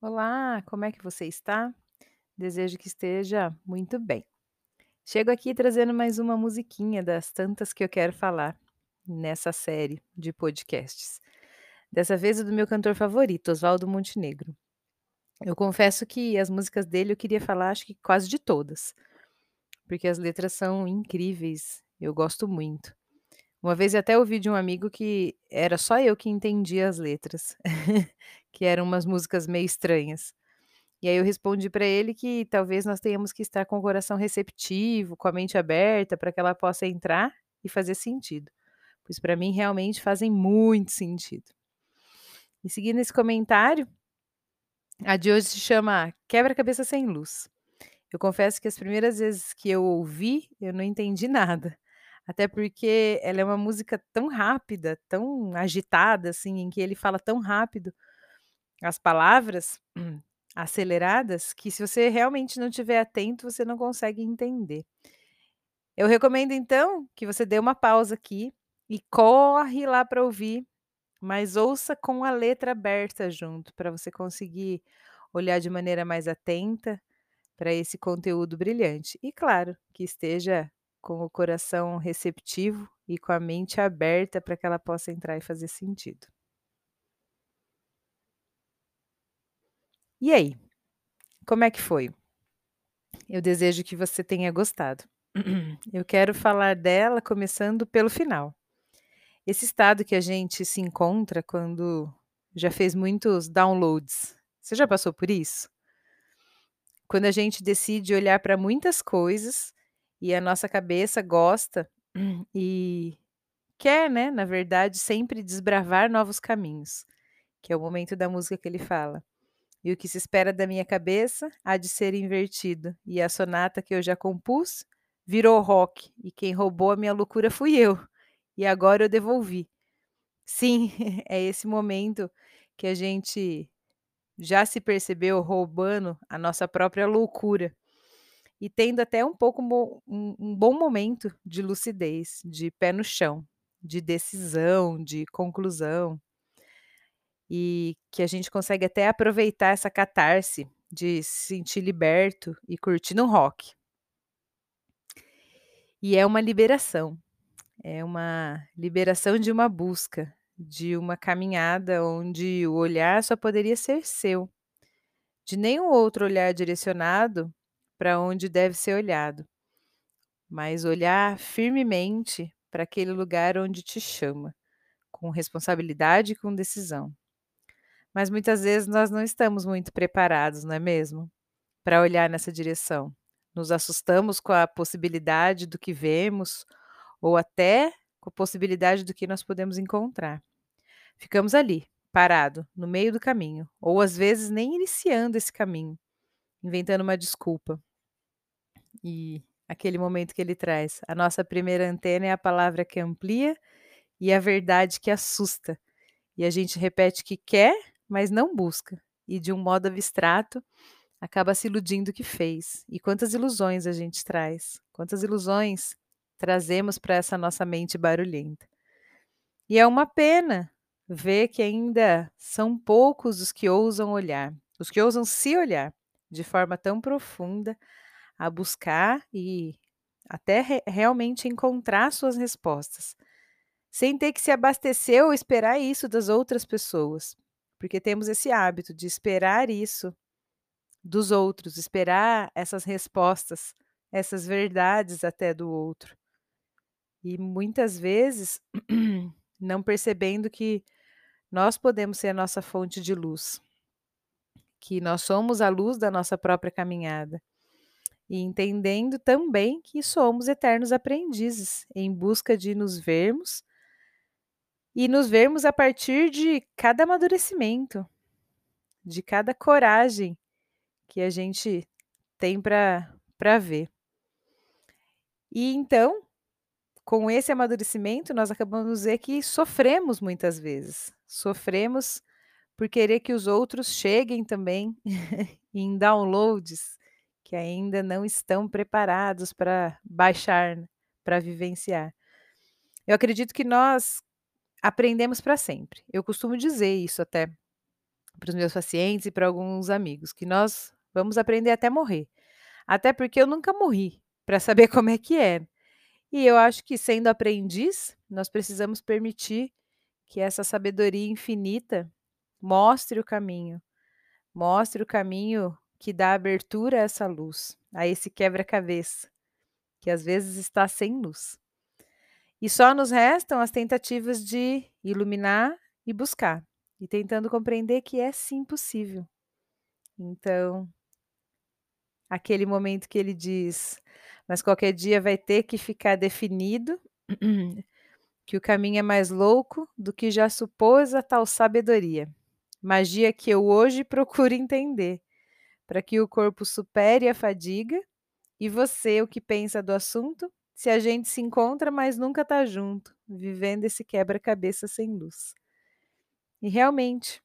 Olá, como é que você está? Desejo que esteja muito bem. Chego aqui trazendo mais uma musiquinha das tantas que eu quero falar nessa série de podcasts. Dessa vez é do meu cantor favorito, Oswaldo Montenegro. Eu confesso que as músicas dele eu queria falar acho que quase de todas, porque as letras são incríveis, eu gosto muito. Uma vez eu até ouvi de um amigo que era só eu que entendia as letras, que eram umas músicas meio estranhas. E aí eu respondi para ele que talvez nós tenhamos que estar com o coração receptivo, com a mente aberta, para que ela possa entrar e fazer sentido, pois para mim realmente fazem muito sentido. E seguindo esse comentário, a de hoje se chama Quebra-cabeça sem luz. Eu confesso que as primeiras vezes que eu ouvi, eu não entendi nada. Até porque ela é uma música tão rápida, tão agitada, assim, em que ele fala tão rápido as palavras, aceleradas, que se você realmente não estiver atento, você não consegue entender. Eu recomendo então que você dê uma pausa aqui e corre lá para ouvir, mas ouça com a letra aberta junto, para você conseguir olhar de maneira mais atenta para esse conteúdo brilhante. E claro, que esteja com o coração receptivo e com a mente aberta para que ela possa entrar e fazer sentido. E aí, como é que foi? Eu desejo que você tenha gostado. Eu quero falar dela começando pelo final. Esse estado que a gente se encontra quando já fez muitos downloads. Você já passou por isso? Quando a gente decide olhar para muitas coisas e a nossa cabeça gosta e quer, né, na verdade, sempre desbravar novos caminhos, que é o momento da música que ele fala. E o que se espera da minha cabeça há de ser invertido, e a sonata que eu já compus virou rock, e quem roubou a minha loucura fui eu, e agora eu devolvi. Sim, é esse momento que a gente já se percebeu roubando a nossa própria loucura. E tendo até um pouco um, um bom momento de lucidez, de pé no chão, de decisão, de conclusão e que a gente consegue até aproveitar essa catarse de se sentir liberto e curtindo um rock. E é uma liberação, é uma liberação de uma busca, de uma caminhada onde o olhar só poderia ser seu, de nenhum outro olhar direcionado para onde deve ser olhado, mas olhar firmemente para aquele lugar onde te chama, com responsabilidade e com decisão. Mas muitas vezes nós não estamos muito preparados, não é mesmo? Para olhar nessa direção. Nos assustamos com a possibilidade do que vemos ou até com a possibilidade do que nós podemos encontrar. Ficamos ali, parado, no meio do caminho, ou às vezes nem iniciando esse caminho, inventando uma desculpa. E aquele momento que ele traz, a nossa primeira antena é a palavra que amplia e a verdade que assusta. E a gente repete que quer, mas não busca, e de um modo abstrato acaba se iludindo que fez. E quantas ilusões a gente traz, quantas ilusões trazemos para essa nossa mente barulhenta. E é uma pena ver que ainda são poucos os que ousam olhar, os que ousam se olhar de forma tão profunda, a buscar e até re realmente encontrar suas respostas, sem ter que se abastecer ou esperar isso das outras pessoas. Porque temos esse hábito de esperar isso dos outros, esperar essas respostas, essas verdades até do outro. E muitas vezes não percebendo que nós podemos ser a nossa fonte de luz, que nós somos a luz da nossa própria caminhada. E entendendo também que somos eternos aprendizes em busca de nos vermos e nos vermos a partir de cada amadurecimento, de cada coragem que a gente tem para ver. E então, com esse amadurecimento, nós acabamos de ver que sofremos muitas vezes. Sofremos por querer que os outros cheguem também em downloads que ainda não estão preparados para baixar, né, para vivenciar. Eu acredito que nós aprendemos para sempre. Eu costumo dizer isso até para os meus pacientes e para alguns amigos, que nós vamos aprender até morrer. Até porque eu nunca morri para saber como é que é. E eu acho que sendo aprendiz, nós precisamos permitir que essa sabedoria infinita mostre o caminho, mostre o caminho que dá abertura a essa luz, a esse quebra-cabeça, que às vezes está sem luz. E só nos restam as tentativas de iluminar e buscar, e tentando compreender que é sim possível. Então, aquele momento que ele diz: Mas qualquer dia vai ter que ficar definido que o caminho é mais louco do que já supôs a tal sabedoria. Magia que eu hoje procuro entender, para que o corpo supere a fadiga e você, o que pensa do assunto, se a gente se encontra, mas nunca está junto, vivendo esse quebra-cabeça sem luz. E realmente,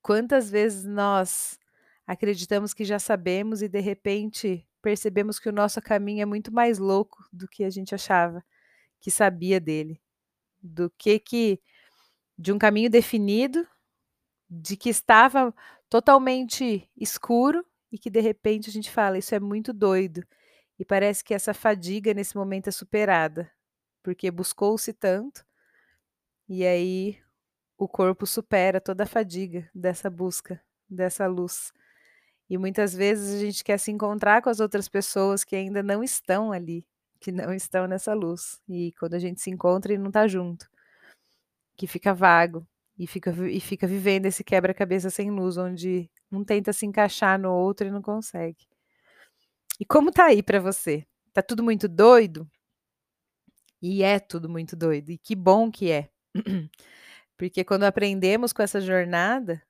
quantas vezes nós acreditamos que já sabemos e de repente percebemos que o nosso caminho é muito mais louco do que a gente achava que sabia dele, do que que de um caminho definido, de que estava totalmente escuro e que de repente a gente fala, isso é muito doido. E parece que essa fadiga nesse momento é superada, porque buscou-se tanto, e aí o corpo supera toda a fadiga dessa busca, dessa luz. E muitas vezes a gente quer se encontrar com as outras pessoas que ainda não estão ali, que não estão nessa luz. E quando a gente se encontra e não está junto, que fica vago e fica, e fica vivendo esse quebra-cabeça sem luz, onde um tenta se encaixar no outro e não consegue. E como tá aí para você? Tá tudo muito doido? E é tudo muito doido. E que bom que é. Porque quando aprendemos com essa jornada,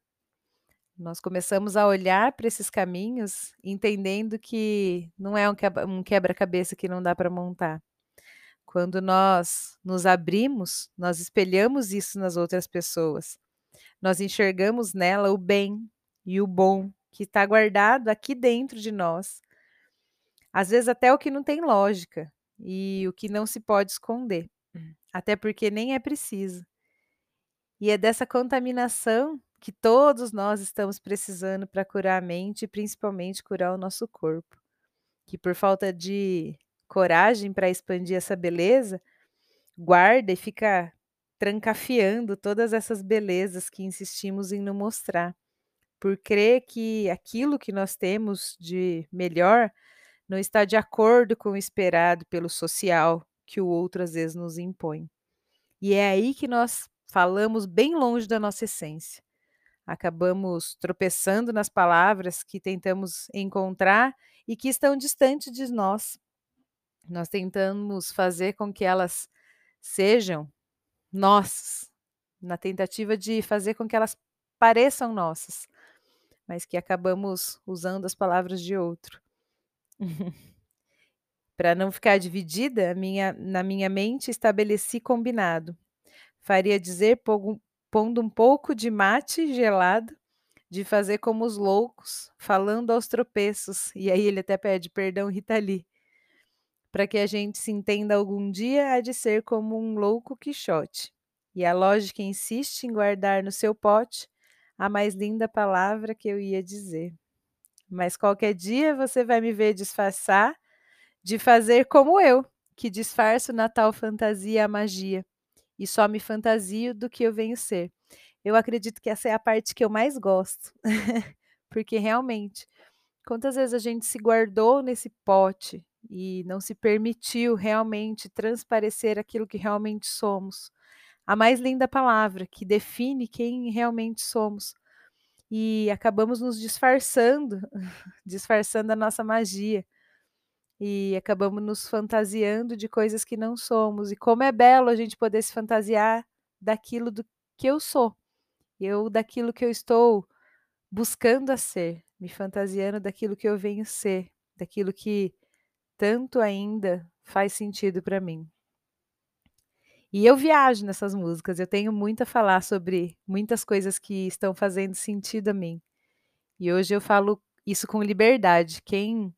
nós começamos a olhar para esses caminhos, entendendo que não é um quebra-cabeça que não dá para montar. Quando nós nos abrimos, nós espelhamos isso nas outras pessoas. Nós enxergamos nela o bem e o bom que está guardado aqui dentro de nós. Às vezes, até o que não tem lógica e o que não se pode esconder, até porque nem é preciso. E é dessa contaminação que todos nós estamos precisando para curar a mente e principalmente curar o nosso corpo. Que por falta de coragem para expandir essa beleza, guarda e fica trancafiando todas essas belezas que insistimos em não mostrar, por crer que aquilo que nós temos de melhor não está de acordo com o esperado pelo social que o outro às vezes nos impõe. E é aí que nós falamos bem longe da nossa essência. Acabamos tropeçando nas palavras que tentamos encontrar e que estão distantes de nós. Nós tentamos fazer com que elas sejam nossas, na tentativa de fazer com que elas pareçam nossas, mas que acabamos usando as palavras de outro. Para não ficar dividida, minha, na minha mente estabeleci combinado. Faria dizer, pondo um pouco de mate gelado, de fazer como os loucos, falando aos tropeços. E aí ele até pede perdão, Rita Lee. Para que a gente se entenda algum dia, há de ser como um louco quixote. E a lógica insiste em guardar no seu pote a mais linda palavra que eu ia dizer. Mas qualquer dia você vai me ver disfarçar de fazer como eu, que disfarço na tal fantasia a magia, e só me fantasio do que eu venho ser. Eu acredito que essa é a parte que eu mais gosto, porque realmente, quantas vezes a gente se guardou nesse pote e não se permitiu realmente transparecer aquilo que realmente somos. A mais linda palavra que define quem realmente somos e acabamos nos disfarçando, disfarçando a nossa magia. E acabamos nos fantasiando de coisas que não somos. E como é belo a gente poder se fantasiar daquilo do que eu sou. Eu daquilo que eu estou buscando a ser, me fantasiando daquilo que eu venho ser, daquilo que tanto ainda faz sentido para mim. E eu viajo nessas músicas, eu tenho muito a falar sobre muitas coisas que estão fazendo sentido a mim. E hoje eu falo isso com liberdade. Quem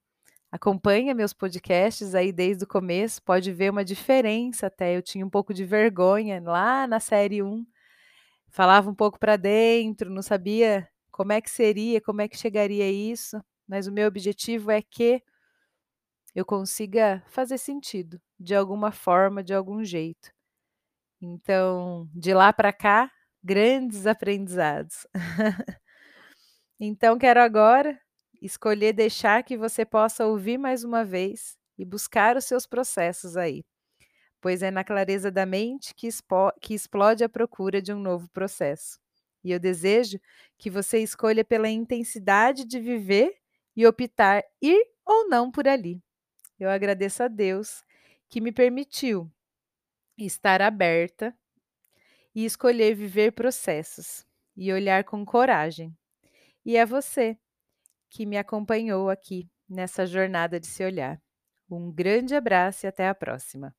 acompanha meus podcasts aí desde o começo pode ver uma diferença até. Eu tinha um pouco de vergonha lá na série 1. falava um pouco para dentro, não sabia como é que seria, como é que chegaria isso, mas o meu objetivo é que eu consiga fazer sentido, de alguma forma, de algum jeito. Então, de lá para cá, grandes aprendizados. então, quero agora escolher deixar que você possa ouvir mais uma vez e buscar os seus processos aí, pois é na clareza da mente que, que explode a procura de um novo processo. E eu desejo que você escolha pela intensidade de viver e optar ir ou não por ali. Eu agradeço a Deus que me permitiu estar aberta e escolher viver processos e olhar com coragem. E é você que me acompanhou aqui nessa jornada de se olhar. Um grande abraço e até a próxima.